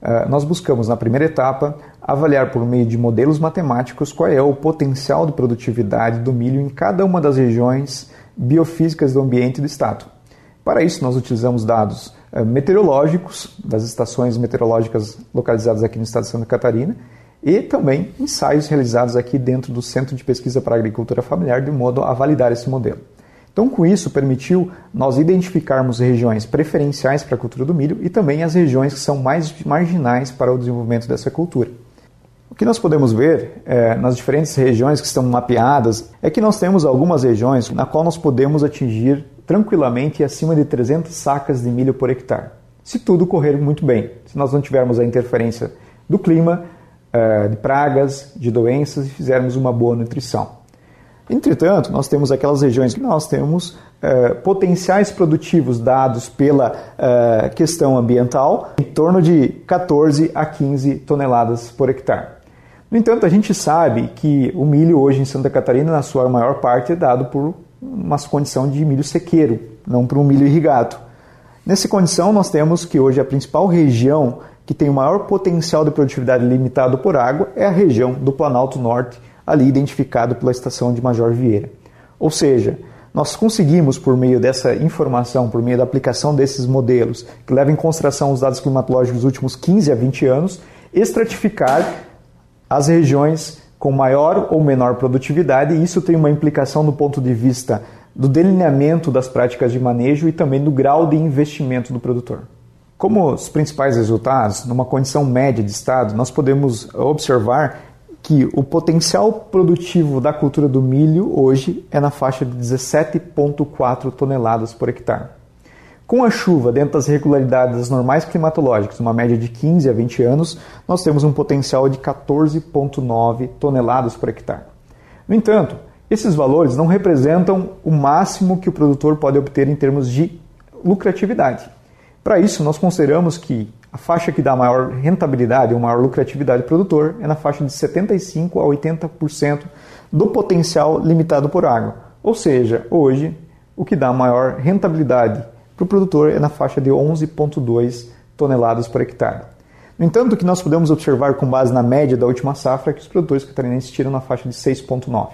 uh, nós buscamos, na primeira etapa, avaliar por meio de modelos matemáticos qual é o potencial de produtividade do milho em cada uma das regiões biofísicas do ambiente do estado. Para isso, nós utilizamos dados uh, meteorológicos das estações meteorológicas localizadas aqui no estado de Santa Catarina e também ensaios realizados aqui dentro do Centro de Pesquisa para Agricultura Familiar, de modo a validar esse modelo. Então, com isso, permitiu nós identificarmos regiões preferenciais para a cultura do milho e também as regiões que são mais marginais para o desenvolvimento dessa cultura. O que nós podemos ver é, nas diferentes regiões que estão mapeadas é que nós temos algumas regiões na qual nós podemos atingir tranquilamente acima de 300 sacas de milho por hectare, se tudo correr muito bem. Se nós não tivermos a interferência do clima, de pragas, de doenças e fizermos uma boa nutrição. Entretanto, nós temos aquelas regiões que nós temos uh, potenciais produtivos dados pela uh, questão ambiental em torno de 14 a 15 toneladas por hectare. No entanto, a gente sabe que o milho hoje em Santa Catarina, na sua maior parte, é dado por uma condição de milho sequeiro, não por um milho irrigado. Nessa condição, nós temos que hoje a principal região que tem o maior potencial de produtividade limitado por água é a região do Planalto Norte, ali identificado pela estação de Major Vieira. Ou seja, nós conseguimos, por meio dessa informação, por meio da aplicação desses modelos, que levam em consideração os dados climatológicos dos últimos 15 a 20 anos, estratificar as regiões com maior ou menor produtividade, e isso tem uma implicação do ponto de vista do delineamento das práticas de manejo e também do grau de investimento do produtor. Como os principais resultados, numa condição média de estado, nós podemos observar que o potencial produtivo da cultura do milho hoje é na faixa de 17,4 toneladas por hectare. Com a chuva dentro das regularidades normais climatológicas, uma média de 15 a 20 anos, nós temos um potencial de 14,9 toneladas por hectare. No entanto, esses valores não representam o máximo que o produtor pode obter em termos de lucratividade. Para isso, nós consideramos que a faixa que dá maior rentabilidade ou maior lucratividade ao produtor é na faixa de 75% a 80% do potencial limitado por água. Ou seja, hoje, o que dá maior rentabilidade para o produtor é na faixa de 11,2 toneladas por hectare. No entanto, o que nós podemos observar com base na média da última safra é que os produtores catarinenses tiram na faixa de 6,9.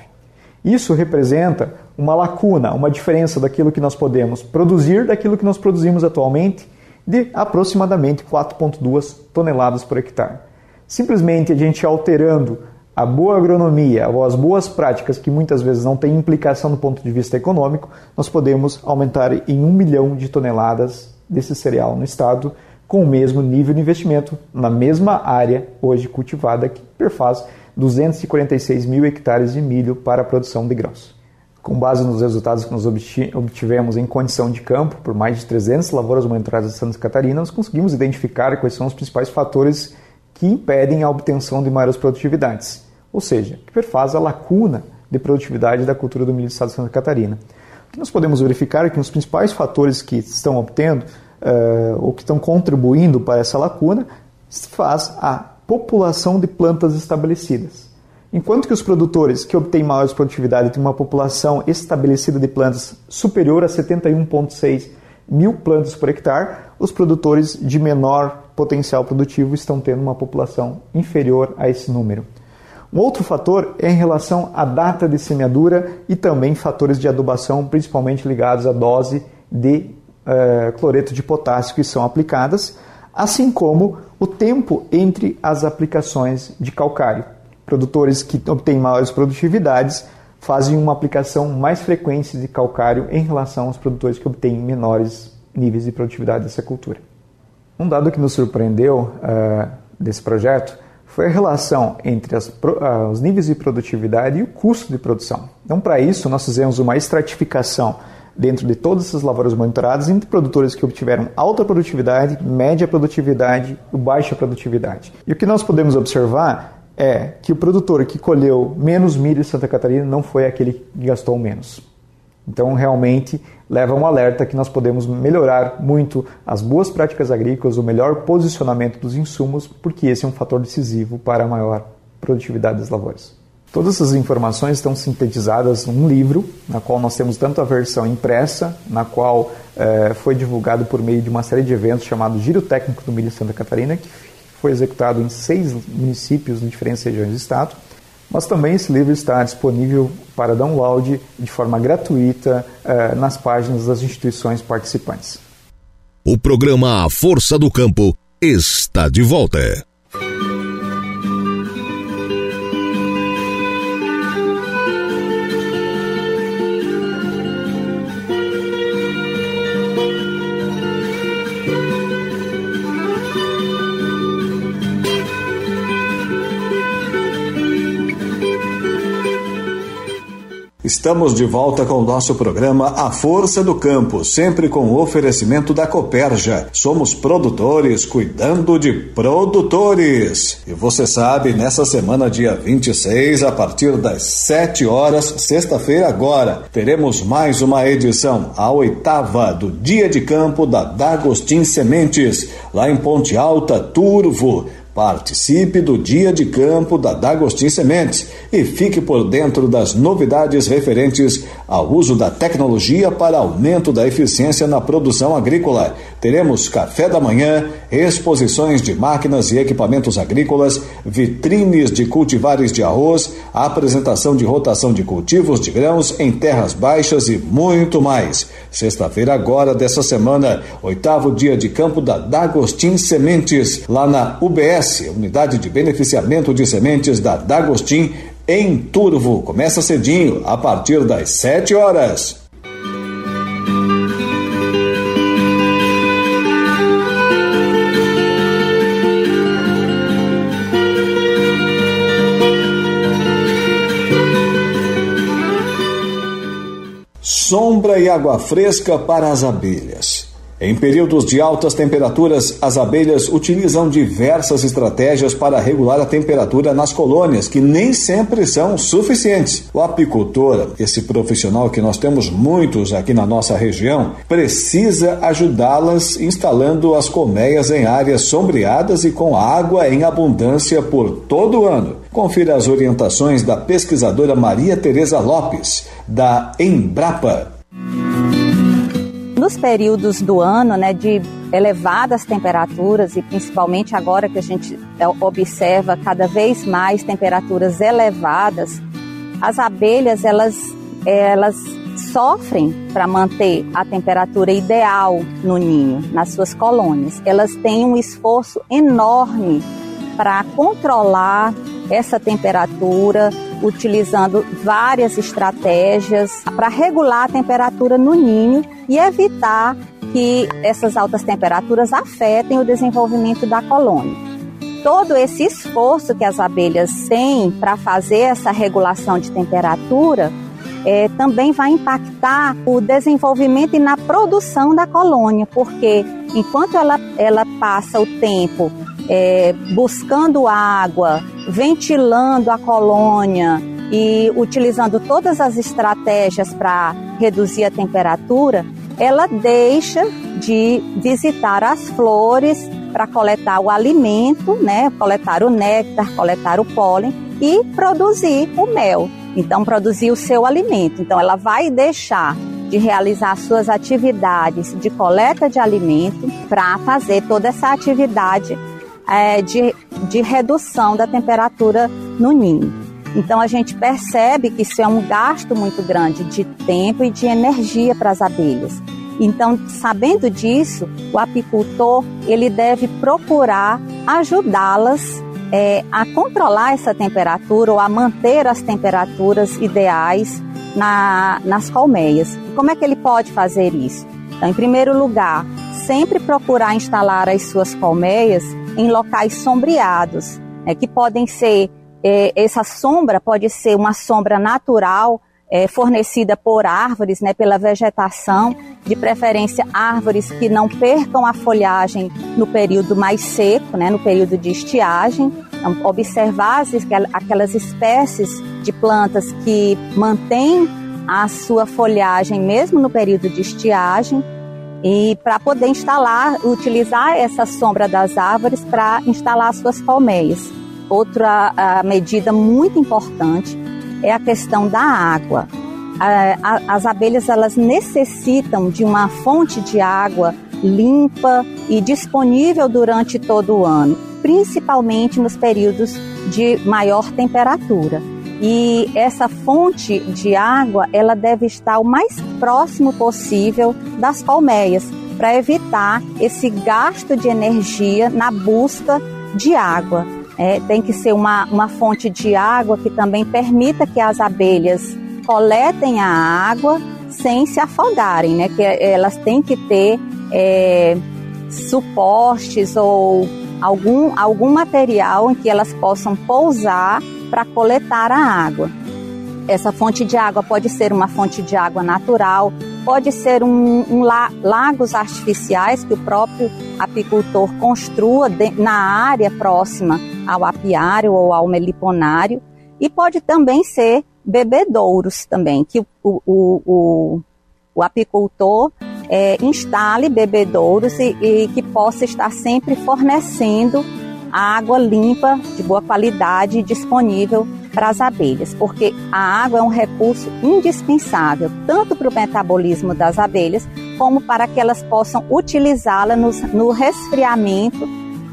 Isso representa uma lacuna, uma diferença daquilo que nós podemos produzir daquilo que nós produzimos atualmente de aproximadamente 4,2 toneladas por hectare. Simplesmente a gente alterando a boa agronomia ou as boas práticas, que muitas vezes não têm implicação do ponto de vista econômico, nós podemos aumentar em um milhão de toneladas desse cereal no estado, com o mesmo nível de investimento, na mesma área hoje cultivada, que perfaz 246 mil hectares de milho para a produção de grãos. Com base nos resultados que nós obtivemos em condição de campo, por mais de 300 lavouras monitoradas de Santa Catarina, nós conseguimos identificar quais são os principais fatores que impedem a obtenção de maiores produtividades, ou seja, que perfaz a lacuna de produtividade da cultura do milho do estado de Santa Catarina. O que nós podemos verificar é que os principais fatores que estão obtendo uh, ou que estão contribuindo para essa lacuna faz a população de plantas estabelecidas. Enquanto que os produtores que obtêm maiores produtividade têm uma população estabelecida de plantas superior a 71,6 mil plantas por hectare, os produtores de menor potencial produtivo estão tendo uma população inferior a esse número. Um outro fator é em relação à data de semeadura e também fatores de adubação, principalmente ligados à dose de uh, cloreto de potássio que são aplicadas, assim como o tempo entre as aplicações de calcário. Produtores que obtêm maiores produtividades fazem uma aplicação mais frequente de calcário em relação aos produtores que obtêm menores níveis de produtividade dessa cultura. Um dado que nos surpreendeu uh, desse projeto foi a relação entre as, uh, os níveis de produtividade e o custo de produção. Então, para isso, nós fizemos uma estratificação dentro de todas essas lavouras monitoradas entre produtores que obtiveram alta produtividade, média produtividade e baixa produtividade. E o que nós podemos observar é que o produtor que colheu menos milho em Santa Catarina não foi aquele que gastou menos. Então, realmente, leva um alerta que nós podemos melhorar muito as boas práticas agrícolas, o melhor posicionamento dos insumos, porque esse é um fator decisivo para a maior produtividade das lavouras. Todas essas informações estão sintetizadas num livro, na qual nós temos tanto a versão impressa, na qual eh, foi divulgado por meio de uma série de eventos chamado Giro Técnico do Milho Santa Catarina, que foi executado em seis municípios em diferentes regiões do estado. Mas também esse livro está disponível para download de forma gratuita eh, nas páginas das instituições participantes. O programa Força do Campo está de volta. Estamos de volta com o nosso programa A Força do Campo, sempre com o oferecimento da Coperja. Somos produtores cuidando de produtores. E você sabe, nessa semana, dia 26, a partir das 7 horas, sexta-feira agora, teremos mais uma edição, a oitava do Dia de Campo da D'Agostin Sementes, lá em Ponte Alta, Turvo. Participe do dia de campo da D'Agostin Sementes e fique por dentro das novidades referentes ao uso da tecnologia para aumento da eficiência na produção agrícola. Teremos café da manhã, exposições de máquinas e equipamentos agrícolas, vitrines de cultivares de arroz, apresentação de rotação de cultivos de grãos em terras baixas e muito mais. Sexta-feira agora dessa semana, oitavo dia de campo da Dagostin Sementes, lá na UBS, Unidade de Beneficiamento de Sementes da Dagostin, em Turvo. Começa cedinho, a partir das 7 horas. Sombra e água fresca para as abelhas. Em períodos de altas temperaturas, as abelhas utilizam diversas estratégias para regular a temperatura nas colônias, que nem sempre são suficientes. O apicultor, esse profissional que nós temos muitos aqui na nossa região, precisa ajudá-las instalando as colmeias em áreas sombreadas e com água em abundância por todo o ano. Confira as orientações da pesquisadora Maria Tereza Lopes, da Embrapa nos períodos do ano, né, de elevadas temperaturas e principalmente agora que a gente é, observa cada vez mais temperaturas elevadas, as abelhas elas elas sofrem para manter a temperatura ideal no ninho, nas suas colônias. Elas têm um esforço enorme para controlar essa temperatura, utilizando várias estratégias para regular a temperatura no ninho e evitar que essas altas temperaturas afetem o desenvolvimento da colônia. Todo esse esforço que as abelhas têm para fazer essa regulação de temperatura é, também vai impactar o desenvolvimento e na produção da colônia, porque enquanto ela, ela passa o tempo é, buscando água, ventilando a colônia e utilizando todas as estratégias para reduzir a temperatura, ela deixa de visitar as flores para coletar o alimento, né, coletar o néctar, coletar o pólen e produzir o mel. Então, produzir o seu alimento. Então, ela vai deixar de realizar suas atividades de coleta de alimento para fazer toda essa atividade é, de, de redução da temperatura no ninho. Então a gente percebe que isso é um gasto muito grande de tempo e de energia para as abelhas. Então, sabendo disso, o apicultor ele deve procurar ajudá-las é, a controlar essa temperatura ou a manter as temperaturas ideais na, nas colmeias. Como é que ele pode fazer isso? Então, em primeiro lugar, sempre procurar instalar as suas colmeias em locais sombreados, né, que podem ser, é, essa sombra pode ser uma sombra natural, é, fornecida por árvores, né, pela vegetação, de preferência árvores que não percam a folhagem no período mais seco, né, no período de estiagem. Então, observar aquelas espécies de plantas que mantêm a sua folhagem mesmo no período de estiagem e para poder instalar, utilizar essa sombra das árvores para instalar suas colmeias. Outra medida muito importante é a questão da água. as abelhas elas necessitam de uma fonte de água limpa e disponível durante todo o ano, principalmente nos períodos de maior temperatura. E essa fonte de água, ela deve estar o mais próximo possível das colmeias, para evitar esse gasto de energia na busca de água. É, tem que ser uma, uma fonte de água que também permita que as abelhas coletem a água sem se afogarem, né? Que elas têm que ter é, suportes ou algum, algum material em que elas possam pousar para coletar a água. Essa fonte de água pode ser uma fonte de água natural, pode ser um, um la, lagos artificiais que o próprio apicultor construa de, na área próxima ao apiário ou ao meliponário, e pode também ser bebedouros também, que o, o, o, o apicultor é, instale bebedouros e, e que possa estar sempre fornecendo água limpa, de boa qualidade disponível para as abelhas, porque a água é um recurso indispensável tanto para o metabolismo das abelhas como para que elas possam utilizá-la no, no resfriamento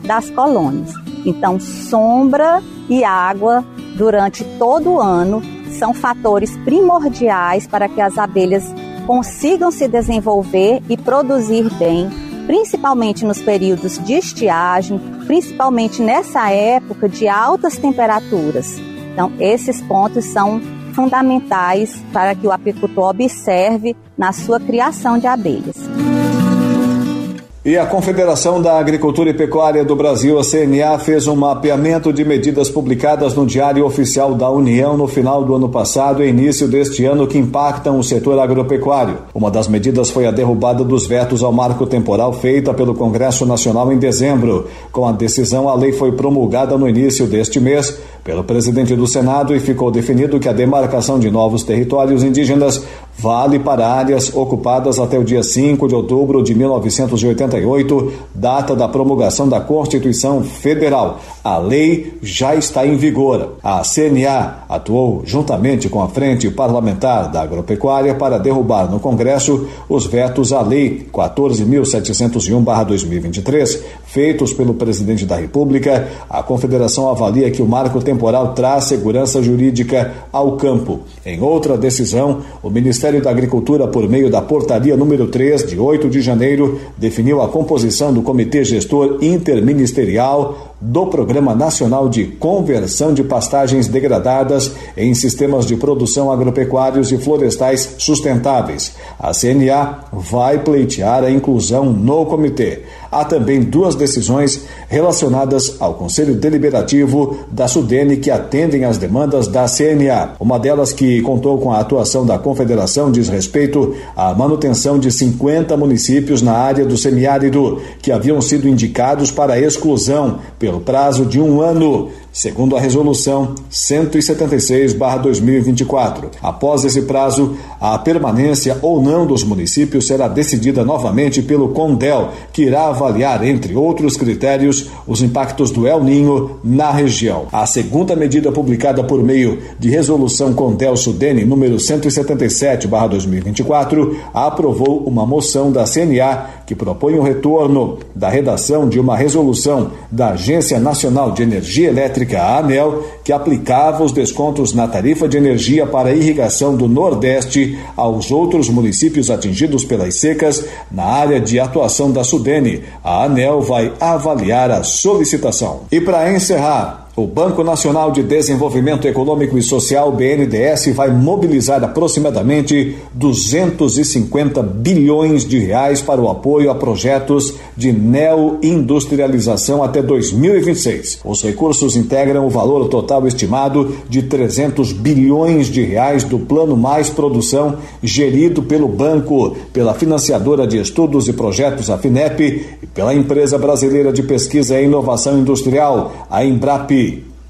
das colônias. Então, sombra e água durante todo o ano são fatores primordiais para que as abelhas consigam se desenvolver e produzir bem, principalmente nos períodos de estiagem, principalmente nessa época de altas temperaturas. Então, esses pontos são fundamentais para que o apicultor observe na sua criação de abelhas. E a Confederação da Agricultura e Pecuária do Brasil, a CNA, fez um mapeamento de medidas publicadas no Diário Oficial da União no final do ano passado e início deste ano que impactam o setor agropecuário. Uma das medidas foi a derrubada dos vetos ao marco temporal feita pelo Congresso Nacional em dezembro. Com a decisão, a lei foi promulgada no início deste mês pelo presidente do Senado e ficou definido que a demarcação de novos territórios indígenas vale para áreas ocupadas até o dia 5 de outubro de 1988, data da promulgação da Constituição Federal. A lei já está em vigor. A CNA atuou juntamente com a Frente Parlamentar da Agropecuária para derrubar no Congresso os vetos à Lei 14.701-2023, feitos pelo presidente da República. A Confederação avalia que o marco temporal traz segurança jurídica ao campo. Em outra decisão, o Ministério Ministério da Agricultura, por meio da portaria número 3, de 8 de janeiro, definiu a composição do Comitê Gestor Interministerial do Programa Nacional de Conversão de Pastagens Degradadas em Sistemas de Produção Agropecuários e Florestais Sustentáveis. A CNA vai pleitear a inclusão no comitê. Há também duas decisões relacionadas ao Conselho Deliberativo da Sudene que atendem às demandas da CNA. Uma delas, que contou com a atuação da Confederação, diz respeito à manutenção de 50 municípios na área do semiárido que haviam sido indicados para exclusão pelo prazo de um ano segundo a Resolução 176-2024. Após esse prazo, a permanência ou não dos municípios será decidida novamente pelo CONDEL, que irá avaliar, entre outros critérios, os impactos do El Ninho na região. A segunda medida publicada por meio de Resolução CONDEL Sudene número 177-2024 aprovou uma moção da CNA que propõe o retorno da redação de uma resolução da Agência Nacional de Energia Elétrica a ANEL, que aplicava os descontos na tarifa de energia para irrigação do Nordeste aos outros municípios atingidos pelas secas na área de atuação da Sudene. A ANEL vai avaliar a solicitação. E para encerrar, o Banco Nacional de Desenvolvimento Econômico e Social, BNDES, vai mobilizar aproximadamente 250 bilhões de reais para o apoio a projetos de neoindustrialização até 2026. Os recursos integram o valor total estimado de 300 bilhões de reais do Plano Mais Produção, gerido pelo banco, pela financiadora de estudos e projetos, a FINEP, e pela empresa brasileira de pesquisa e inovação industrial, a Embrap.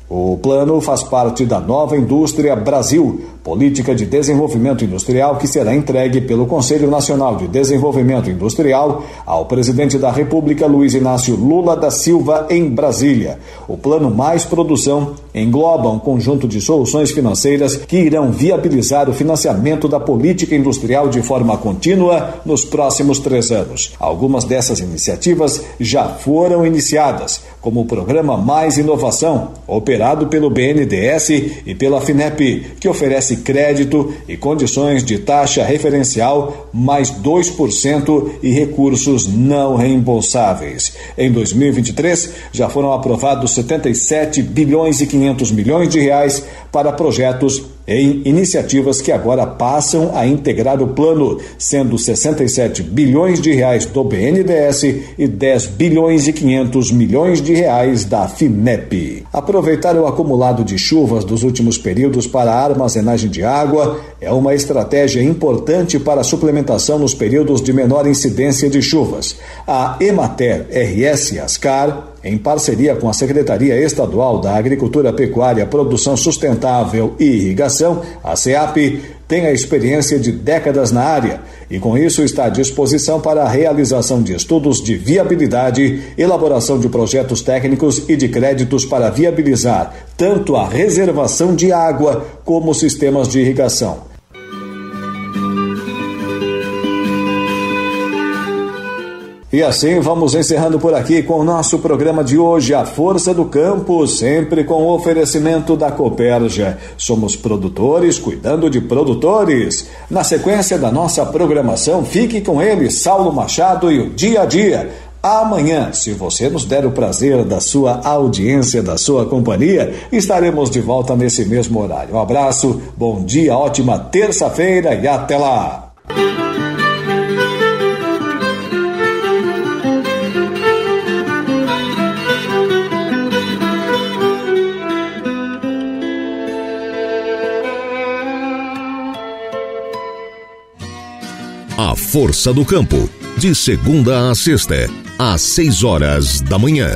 O plano faz parte da Nova Indústria Brasil, política de desenvolvimento industrial que será entregue pelo Conselho Nacional de Desenvolvimento Industrial ao presidente da República Luiz Inácio Lula da Silva em Brasília. O plano Mais Produção engloba um conjunto de soluções financeiras que irão viabilizar o financiamento da política industrial de forma contínua nos próximos três anos. Algumas dessas iniciativas já foram iniciadas, como o programa Mais Inovação, operado pelo BNDES e pela FINEP, que oferece crédito e condições de taxa referencial mais 2% e recursos não reembolsáveis. Em 2023, já foram aprovados 77 bilhões e 500 milhões de reais para projetos em iniciativas que agora passam a integrar o plano, sendo 67 bilhões de reais do BNDES e 10 bilhões e 500 milhões de reais da FINEP. Aproveitar o acumulado de chuvas dos últimos períodos para a armazenagem de água é uma estratégia importante para a suplementação nos períodos de menor incidência de chuvas. A Emater RS Ascar em parceria com a Secretaria Estadual da Agricultura, Pecuária, Produção Sustentável e Irrigação, a CEAP, tem a experiência de décadas na área e, com isso, está à disposição para a realização de estudos de viabilidade, elaboração de projetos técnicos e de créditos para viabilizar tanto a reservação de água como sistemas de irrigação. E assim vamos encerrando por aqui com o nosso programa de hoje, A Força do Campo, sempre com o oferecimento da Coperja. Somos produtores cuidando de produtores. Na sequência da nossa programação, fique com ele, Saulo Machado e o Dia a Dia. Amanhã, se você nos der o prazer da sua audiência, da sua companhia, estaremos de volta nesse mesmo horário. Um abraço, bom dia, ótima terça-feira e até lá! Força do Campo, de segunda a sexta, às seis horas da manhã.